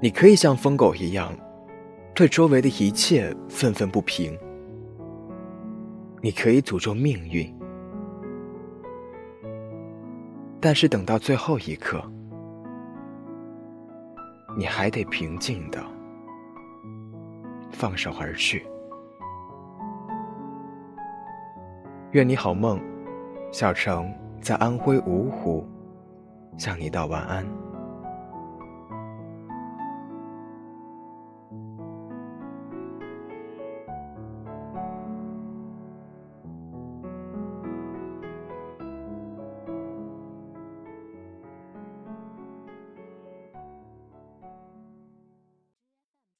你可以像疯狗一样，对周围的一切愤愤不平。你可以诅咒命运，但是等到最后一刻，你还得平静的放手而去。愿你好梦，小城在安徽芜湖向你道晚安。